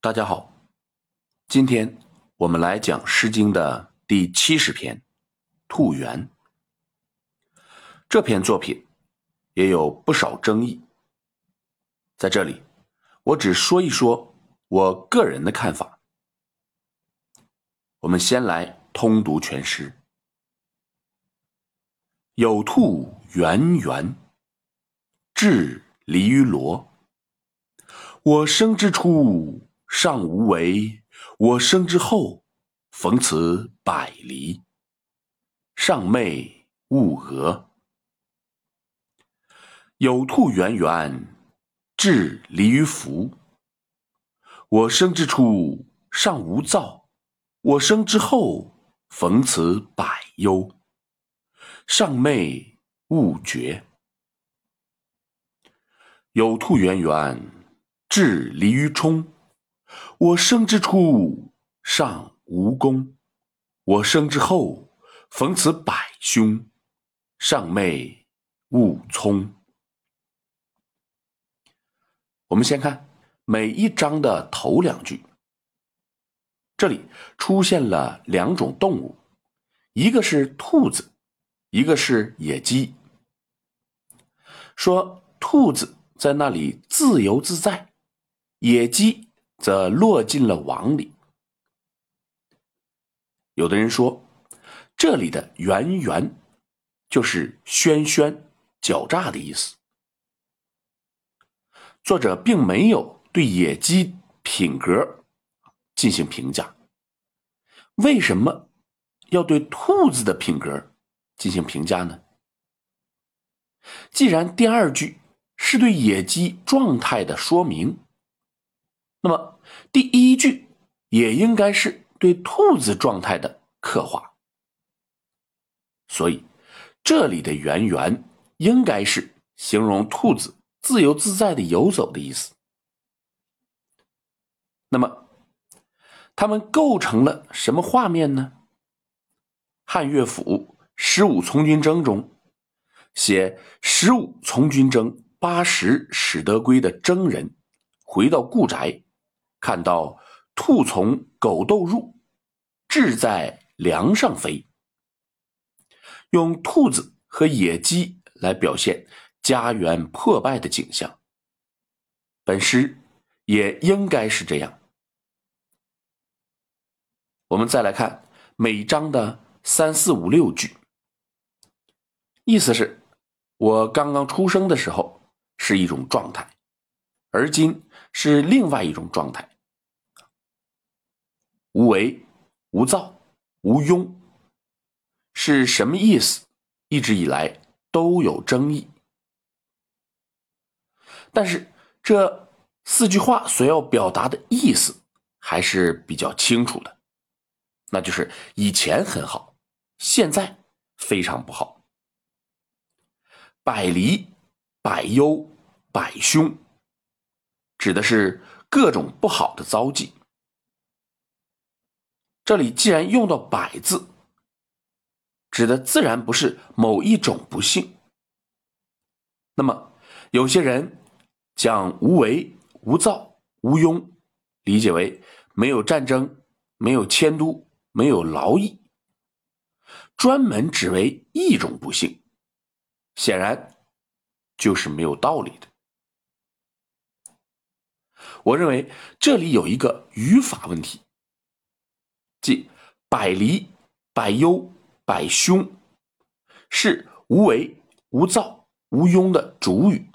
大家好，今天我们来讲《诗经》的第七十篇《兔园》。这篇作品也有不少争议，在这里我只说一说我个人的看法。我们先来通读全诗：有兔圆圆，至离于罗。我生之初。尚无为，我生之后，逢此百离。上昧勿讹。有兔圆圆，至离于福。我生之初，尚无躁，我生之后，逢此百忧。上昧勿绝。有兔圆圆，至离于冲。我生之初，尚无功；我生之后，逢此百凶。上昧勿聪。我们先看每一章的头两句，这里出现了两种动物，一个是兔子，一个是野鸡。说兔子在那里自由自在，野鸡。则落进了网里。有的人说，这里的“圆圆”就是轩轩、狡诈的意思。作者并没有对野鸡品格进行评价，为什么要对兔子的品格进行评价呢？既然第二句是对野鸡状态的说明。那么，第一句也应该是对兔子状态的刻画，所以这里的“圆圆”应该是形容兔子自由自在的游走的意思。那么，它们构成了什么画面呢？汉乐府《十五从军征》中写十五从军征八十始得归的征人回到故宅。看到兔从狗窦入，志在梁上飞。用兔子和野鸡来表现家园破败的景象，本诗也应该是这样。我们再来看每章的三四五六句，意思是：我刚刚出生的时候是一种状态，而今。是另外一种状态，无为、无躁、无庸，是什么意思？一直以来都有争议。但是这四句话所要表达的意思还是比较清楚的，那就是以前很好，现在非常不好，百离、百忧、百凶。指的是各种不好的遭际。这里既然用到“百”字，指的自然不是某一种不幸。那么，有些人将无为、无躁、无庸理解为没有战争、没有迁都、没有劳役，专门只为一种不幸，显然就是没有道理的。我认为这里有一个语法问题，即“百离”“百忧”“百凶”是无为、无躁、无庸的主语，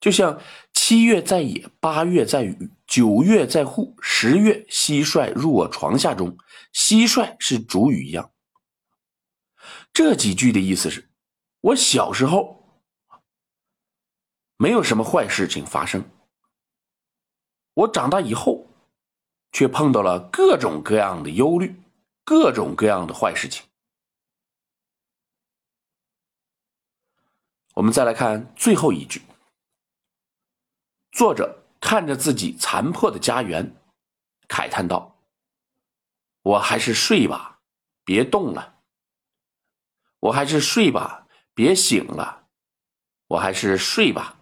就像“七月在野，八月在雨，九月在户，十月蟋蟀入我床下”中蟋蟀是主语一样。这几句的意思是：我小时候没有什么坏事情发生。我长大以后，却碰到了各种各样的忧虑，各种各样的坏事情。我们再来看最后一句，作者看着自己残破的家园，慨叹道：“我还是睡吧，别动了；我还是睡吧，别醒了；我还是睡吧，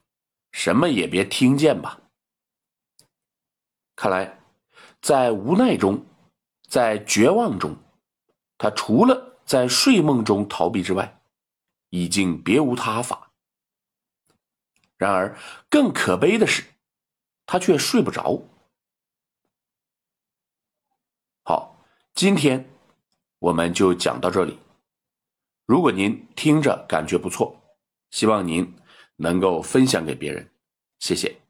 什么也别听见吧。”看来，在无奈中，在绝望中，他除了在睡梦中逃避之外，已经别无他法。然而，更可悲的是，他却睡不着。好，今天我们就讲到这里。如果您听着感觉不错，希望您能够分享给别人，谢谢。